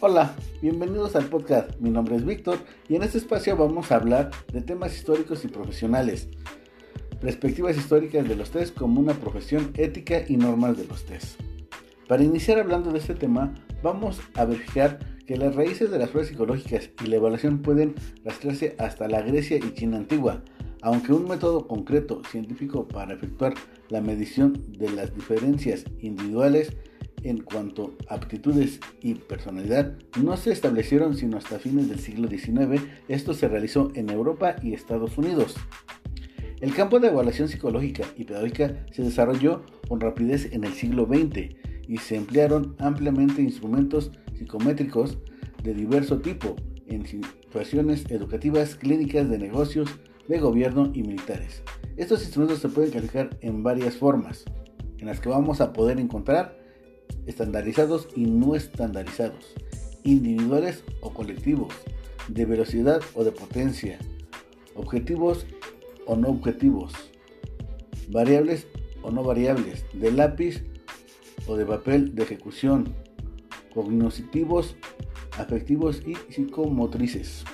Hola, bienvenidos al podcast. Mi nombre es Víctor y en este espacio vamos a hablar de temas históricos y profesionales, perspectivas históricas de los test como una profesión ética y normas de los test. Para iniciar hablando de este tema, vamos a verificar que las raíces de las pruebas psicológicas y la evaluación pueden rastrearse hasta la Grecia y China antigua, aunque un método concreto científico para efectuar la medición de las diferencias individuales en cuanto a aptitudes y personalidad no se establecieron sino hasta fines del siglo XIX. Esto se realizó en Europa y Estados Unidos. El campo de evaluación psicológica y pedagógica se desarrolló con rapidez en el siglo XX y se emplearon ampliamente instrumentos psicométricos de diverso tipo en situaciones educativas, clínicas, de negocios, de gobierno y militares. Estos instrumentos se pueden calificar en varias formas, en las que vamos a poder encontrar estandarizados y no estandarizados, individuales o colectivos, de velocidad o de potencia, objetivos o no objetivos, variables o no variables, de lápiz o de papel de ejecución, cognitivos, afectivos y psicomotrices.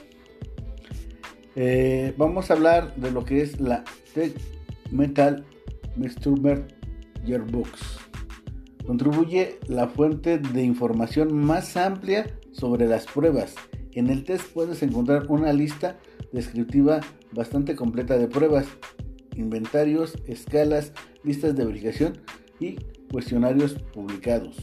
Eh, vamos a hablar de lo que es la Tech Mental Mesturmer Yearbooks contribuye la fuente de información más amplia sobre las pruebas. En el test puedes encontrar una lista descriptiva bastante completa de pruebas, inventarios, escalas, listas de verificación y cuestionarios publicados.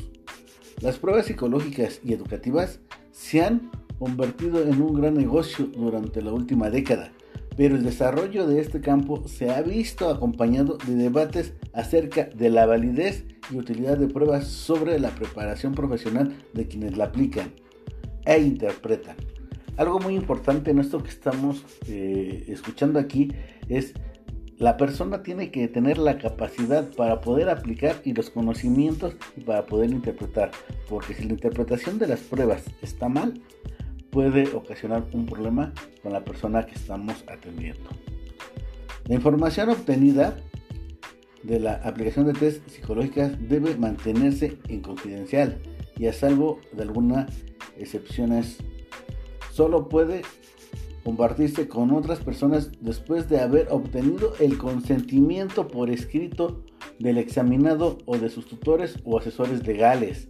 Las pruebas psicológicas y educativas se han convertido en un gran negocio durante la última década pero el desarrollo de este campo se ha visto acompañado de debates acerca de la validez y utilidad de pruebas sobre la preparación profesional de quienes la aplican e interpretan. Algo muy importante en esto que estamos eh, escuchando aquí es la persona tiene que tener la capacidad para poder aplicar y los conocimientos para poder interpretar, porque si la interpretación de las pruebas está mal, puede ocasionar un problema con la persona que estamos atendiendo. La información obtenida de la aplicación de test psicológicas debe mantenerse en confidencial y a salvo de algunas excepciones. Solo puede compartirse con otras personas después de haber obtenido el consentimiento por escrito del examinado o de sus tutores o asesores legales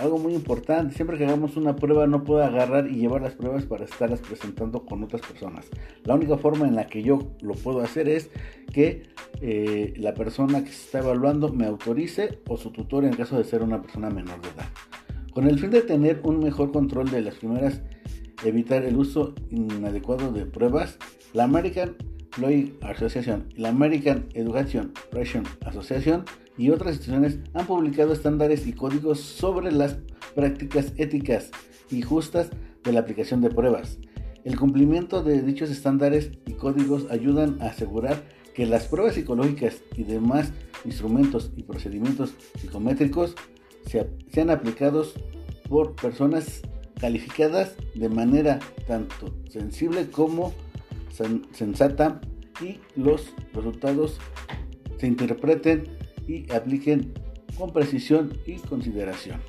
algo muy importante, siempre que hagamos una prueba no puedo agarrar y llevar las pruebas para estarlas presentando con otras personas. La única forma en la que yo lo puedo hacer es que eh, la persona que se está evaluando me autorice o su tutor en caso de ser una persona menor de edad. Con el fin de tener un mejor control de las primeras, evitar el uso inadecuado de pruebas, la American Lawyer Association y la American Education Association y otras instituciones han publicado estándares y códigos sobre las prácticas éticas y justas de la aplicación de pruebas. El cumplimiento de dichos estándares y códigos ayudan a asegurar que las pruebas psicológicas y demás instrumentos y procedimientos psicométricos sean aplicados por personas calificadas de manera tanto sensible como sensata y los resultados se interpreten y apliquen con precisión y consideración.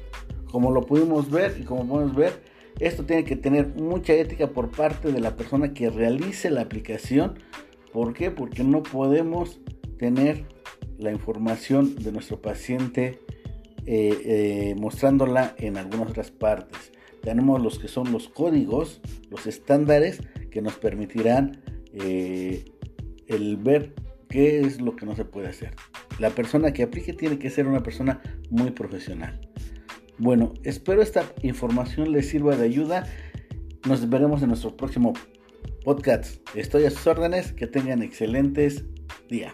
Como lo pudimos ver y como podemos ver, esto tiene que tener mucha ética por parte de la persona que realice la aplicación. ¿Por qué? Porque no podemos tener la información de nuestro paciente eh, eh, mostrándola en algunas otras partes. Tenemos los que son los códigos, los estándares que nos permitirán eh, el ver qué es lo que no se puede hacer. La persona que aplique tiene que ser una persona muy profesional. Bueno, espero esta información les sirva de ayuda. Nos veremos en nuestro próximo podcast. Estoy a sus órdenes. Que tengan excelentes días.